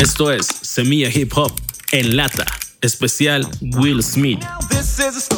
Esto es Semilla Hip Hop en lata, especial Will Smith.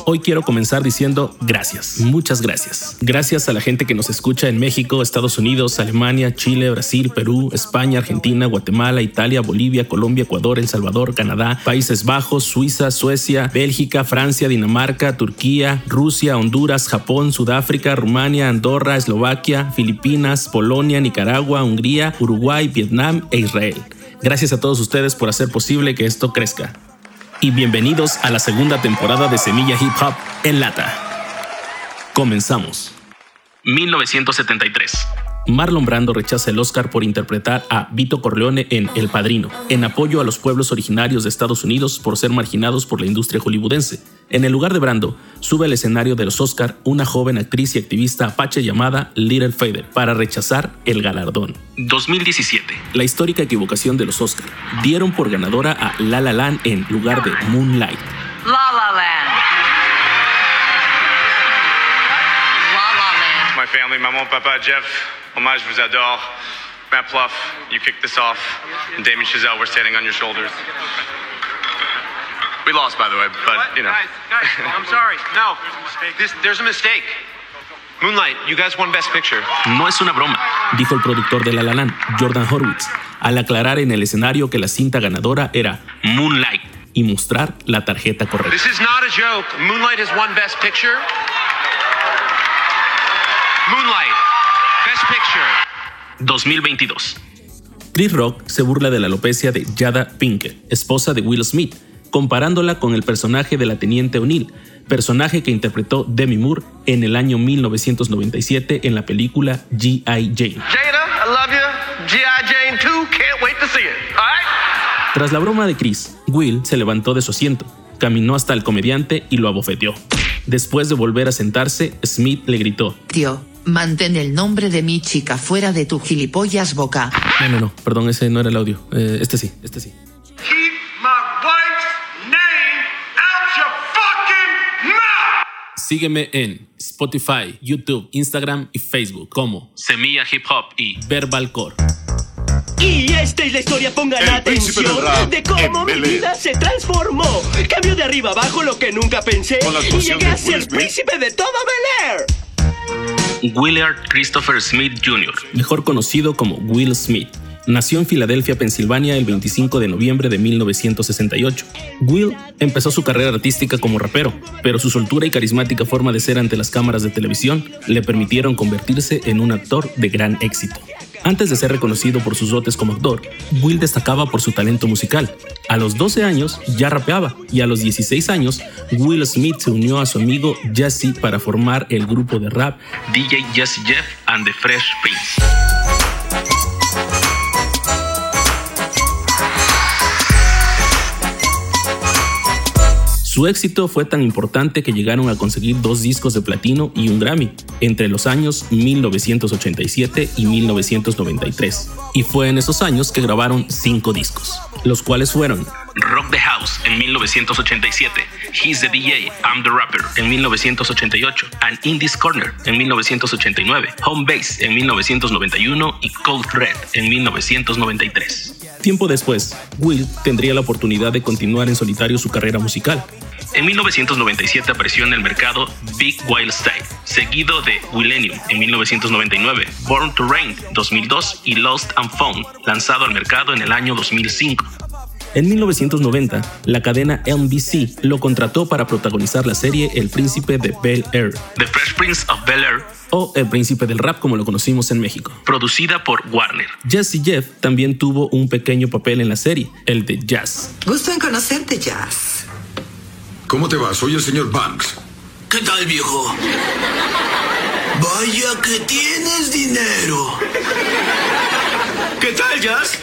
Hoy quiero comenzar diciendo gracias, muchas gracias. Gracias a la gente que nos escucha en México, Estados Unidos, Alemania, Chile, Brasil, Perú, España, Argentina, Guatemala, Italia, Bolivia, Colombia, Ecuador, El Salvador, Canadá, Países Bajos, Suiza, Suecia, Bélgica, Francia, Dinamarca, Turquía, Rusia, Honduras, Japón, Sudáfrica, Rumania, Andorra, Eslovaquia, Filipinas, Polonia, Nicaragua, Hungría, Uruguay, Vietnam e Israel. Gracias a todos ustedes por hacer posible que esto crezca y bienvenidos a la segunda temporada de Semilla Hip Hop en Lata. Comenzamos. 1973. Marlon Brando rechaza el Oscar por interpretar a Vito Corleone en El Padrino, en apoyo a los pueblos originarios de Estados Unidos por ser marginados por la industria hollywoodense. En el lugar de Brando, sube al escenario de los Oscar una joven actriz y activista apache llamada Little Fader para rechazar el galardón. 2017. La histórica equivocación de los Oscar. Dieron por ganadora a La La Land en lugar de Moonlight. Family, maman, papa, Jeff, Hommage vous adore. Matt Pluff, you kicked this off. And Damien Chazelle, we're standing on your shoulders. We lost, by the way, but, you know. Guys, guys, I'm sorry. No, this, there's a mistake. Moonlight, you guys won Best Picture. No es una broma, dijo el productor de La La Land, Jordan Horwitz, al aclarar en el escenario que la cinta ganadora era Moonlight y mostrar la tarjeta correcta. This is not a joke. Moonlight has won Best Picture. Moonlight, Best Picture. 2022. Chris Rock se burla de la alopecia de Jada Pinkett, esposa de Will Smith, comparándola con el personaje de la teniente O'Neill, personaje que interpretó Demi Moore en el año 1997 en la película G.I. Jane. Jada, I love you. G.I. Jane 2, can't wait to see it. All right? Tras la broma de Chris, Will se levantó de su asiento, caminó hasta el comediante y lo abofeteó. Después de volver a sentarse, Smith le gritó, Tío, mantén el nombre de mi chica fuera de tu gilipollas boca. no, no, no, perdón, ese no era el audio, Eh, este sí, este sí. Keep my wife's name out your fucking mouth. Sígueme en Spotify, YouTube, Instagram y Facebook como Semilla Hip Hop y Verbal Core. Y esta es la historia, pongan El príncipe atención, del rap de cómo mi vida se transformó. Cambió de arriba abajo lo que nunca pensé Con la y actuación llegué de a ser Smith. príncipe de todo Bel Air. Willard Christopher Smith Jr., mejor conocido como Will Smith. Nació en Filadelfia, Pensilvania, el 25 de noviembre de 1968. Will empezó su carrera artística como rapero, pero su soltura y carismática forma de ser ante las cámaras de televisión le permitieron convertirse en un actor de gran éxito. Antes de ser reconocido por sus dotes como actor, Will destacaba por su talento musical. A los 12 años ya rapeaba y a los 16 años Will Smith se unió a su amigo Jesse para formar el grupo de rap DJ Jesse Jeff and the Fresh Prince. Su éxito fue tan importante que llegaron a conseguir dos discos de platino y un Grammy entre los años 1987 y 1993. Y fue en esos años que grabaron cinco discos, los cuales fueron Rock the House en 1987, He's the DJ, I'm the Rapper en 1988, and In This Corner en 1989, Home Base en 1991 y Cold Thread en 1993. Tiempo después, Will tendría la oportunidad de continuar en solitario su carrera musical. En 1997 apareció en el mercado Big Wild Style, seguido de Millennium en 1999, Born to Reign 2002 y Lost and Found, lanzado al mercado en el año 2005. En 1990, la cadena NBC lo contrató para protagonizar la serie El Príncipe de Bel Air, The Fresh Prince of Bel Air, o El Príncipe del Rap como lo conocimos en México, producida por Warner. Jesse Jeff también tuvo un pequeño papel en la serie, el de Jazz. Gusto en conocerte, Jazz. ¿Cómo te va? Soy el señor Banks. ¿Qué tal, viejo? Vaya que tienes dinero. ¿Qué tal, Jazz?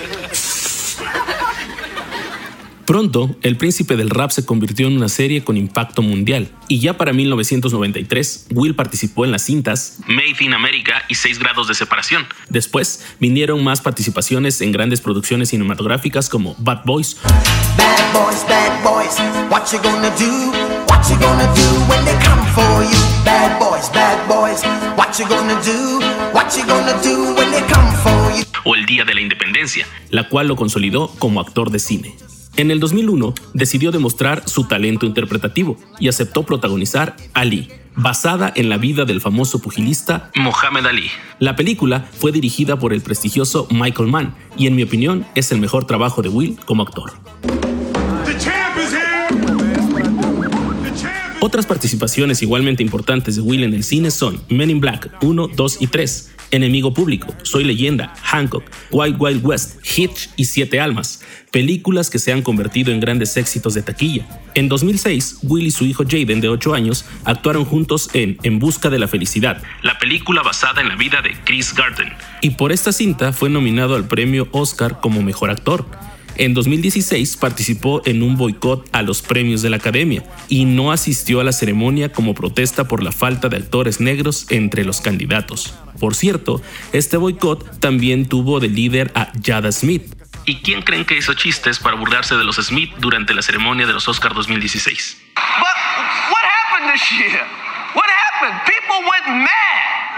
Pronto, El Príncipe del Rap se convirtió en una serie con impacto mundial, y ya para 1993, Will participó en las cintas Made in America y 6 grados de separación. Después, vinieron más participaciones en grandes producciones cinematográficas como Bad Boys, Bad boys, bad boys, what you gonna do? What you gonna do when they come for you? Bad boys, bad boys, what you gonna do? What you gonna do when they come for you? o El Día de la Independencia, la cual lo consolidó como actor de cine. En el 2001 decidió demostrar su talento interpretativo y aceptó protagonizar Ali, basada en la vida del famoso pugilista Mohamed Ali. La película fue dirigida por el prestigioso Michael Mann y en mi opinión es el mejor trabajo de Will como actor. Otras participaciones igualmente importantes de Will en el cine son Men in Black 1, 2 y 3, Enemigo Público, Soy Leyenda, Hancock, Wild Wild West, Hitch y Siete Almas, películas que se han convertido en grandes éxitos de taquilla. En 2006, Will y su hijo Jaden, de 8 años, actuaron juntos en En Busca de la Felicidad, la película basada en la vida de Chris Garden. Y por esta cinta fue nominado al premio Oscar como Mejor Actor. En 2016 participó en un boicot a los premios de la Academia y no asistió a la ceremonia como protesta por la falta de actores negros entre los candidatos. Por cierto, este boicot también tuvo de líder a Jada Smith. ¿Y quién creen que hizo chistes para burlarse de los Smith durante la ceremonia de los Oscars 2016?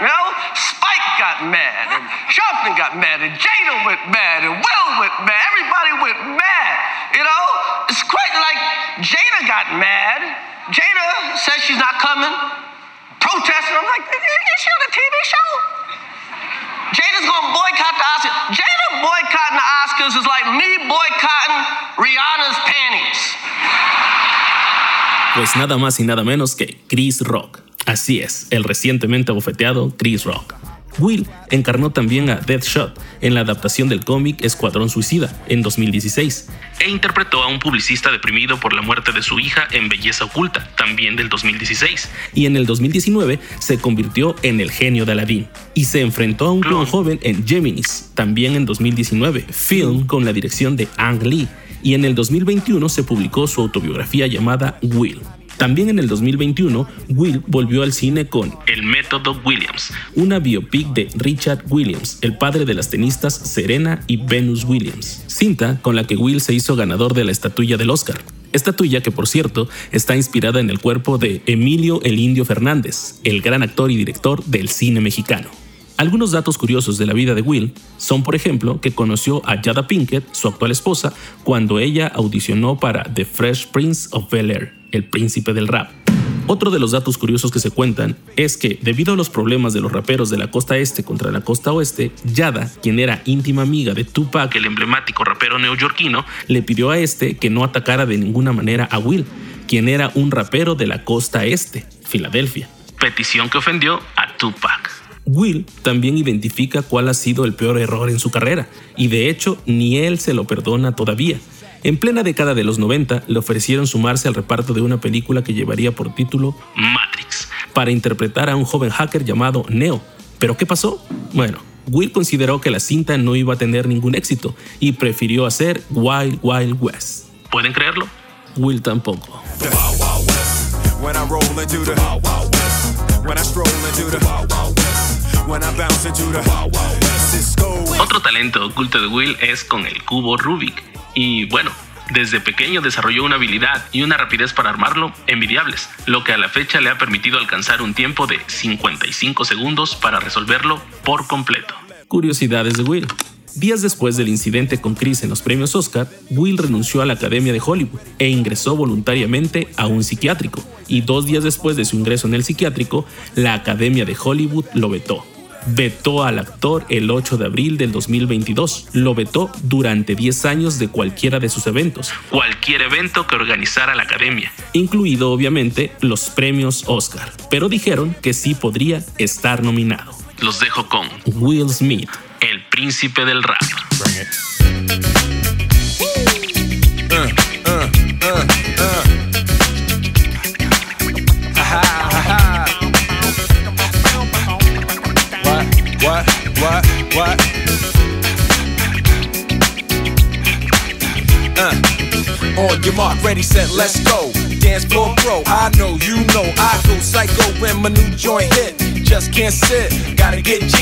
You know, Spike got mad, and Sharpton got mad, and Jada went mad, and Will went mad. Everybody went mad. You know, it's quite like Jada got mad. Jada says she's not coming, protesting. I'm like, is she on a TV show? Jada's gonna boycott the Oscars. Jada boycotting the Oscars is like me boycotting Rihanna's panties. Pues nada más y nada menos que Chris Rock. Así es, el recientemente abofeteado Chris Rock. Will encarnó también a Deathshot en la adaptación del cómic Escuadrón Suicida en 2016 e interpretó a un publicista deprimido por la muerte de su hija en Belleza Oculta, también del 2016. Y en el 2019 se convirtió en el genio de Aladdin y se enfrentó a un clon joven en Geminis, también en 2019, film con la dirección de Ang Lee. Y en el 2021 se publicó su autobiografía llamada Will. También en el 2021, Will volvió al cine con El Método Williams, una biopic de Richard Williams, el padre de las tenistas Serena y Venus Williams, cinta con la que Will se hizo ganador de la estatuilla del Oscar. Estatuilla que, por cierto, está inspirada en el cuerpo de Emilio el Indio Fernández, el gran actor y director del cine mexicano. Algunos datos curiosos de la vida de Will son, por ejemplo, que conoció a Jada Pinkett, su actual esposa, cuando ella audicionó para The Fresh Prince of Bel Air, el príncipe del rap. Otro de los datos curiosos que se cuentan es que, debido a los problemas de los raperos de la costa este contra la costa oeste, Yada, quien era íntima amiga de Tupac, el emblemático rapero neoyorquino, le pidió a este que no atacara de ninguna manera a Will, quien era un rapero de la costa este, Filadelfia. Petición que ofendió a Tupac. Will también identifica cuál ha sido el peor error en su carrera, y de hecho ni él se lo perdona todavía. En plena década de los 90 le ofrecieron sumarse al reparto de una película que llevaría por título Matrix, para interpretar a un joven hacker llamado Neo. ¿Pero qué pasó? Bueno, Will consideró que la cinta no iba a tener ningún éxito y prefirió hacer Wild Wild West. ¿Pueden creerlo? Will tampoco. Otro talento oculto de Will es con el cubo Rubik. Y bueno, desde pequeño desarrolló una habilidad y una rapidez para armarlo envidiables, lo que a la fecha le ha permitido alcanzar un tiempo de 55 segundos para resolverlo por completo. Curiosidades de Will. Días después del incidente con Chris en los premios Oscar, Will renunció a la Academia de Hollywood e ingresó voluntariamente a un psiquiátrico. Y dos días después de su ingreso en el psiquiátrico, la Academia de Hollywood lo vetó vetó al actor el 8 de abril del 2022. Lo vetó durante 10 años de cualquiera de sus eventos. Cualquier evento que organizara la academia, incluido obviamente los premios Oscar. Pero dijeron que sí podría estar nominado. Los dejo con Will Smith, el príncipe del rap. Your mark, ready, set, let's go. Dance floor pro, I know, you know, I go psycho when my new joint hit. just can't sit. Gotta get jiggy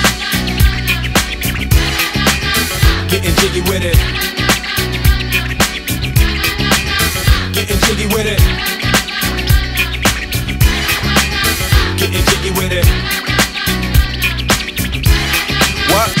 Getting jiggy with it. Getting jiggy with it. Getting jiggy with it. What?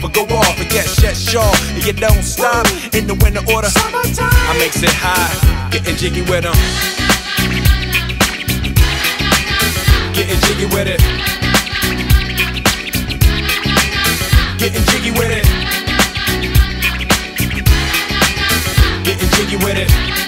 but go off and get sure. And you don't stop in the winter order. I makes it high, getting jiggy with them. Getting jiggy with it. Getting jiggy with it. Getting jiggy with it.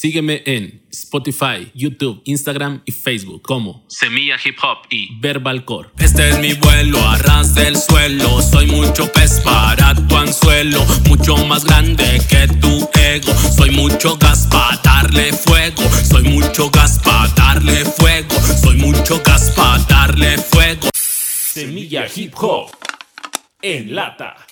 Sígueme en Spotify, YouTube, Instagram y Facebook como Semilla Hip Hop y Verbal Core. Este es mi vuelo, arras del suelo. Soy mucho pez para tu anzuelo. Mucho más grande que tu ego. Soy mucho gas para darle fuego. Soy mucho gas para darle fuego. Soy mucho gas para darle fuego. Semilla Hip Hop en lata.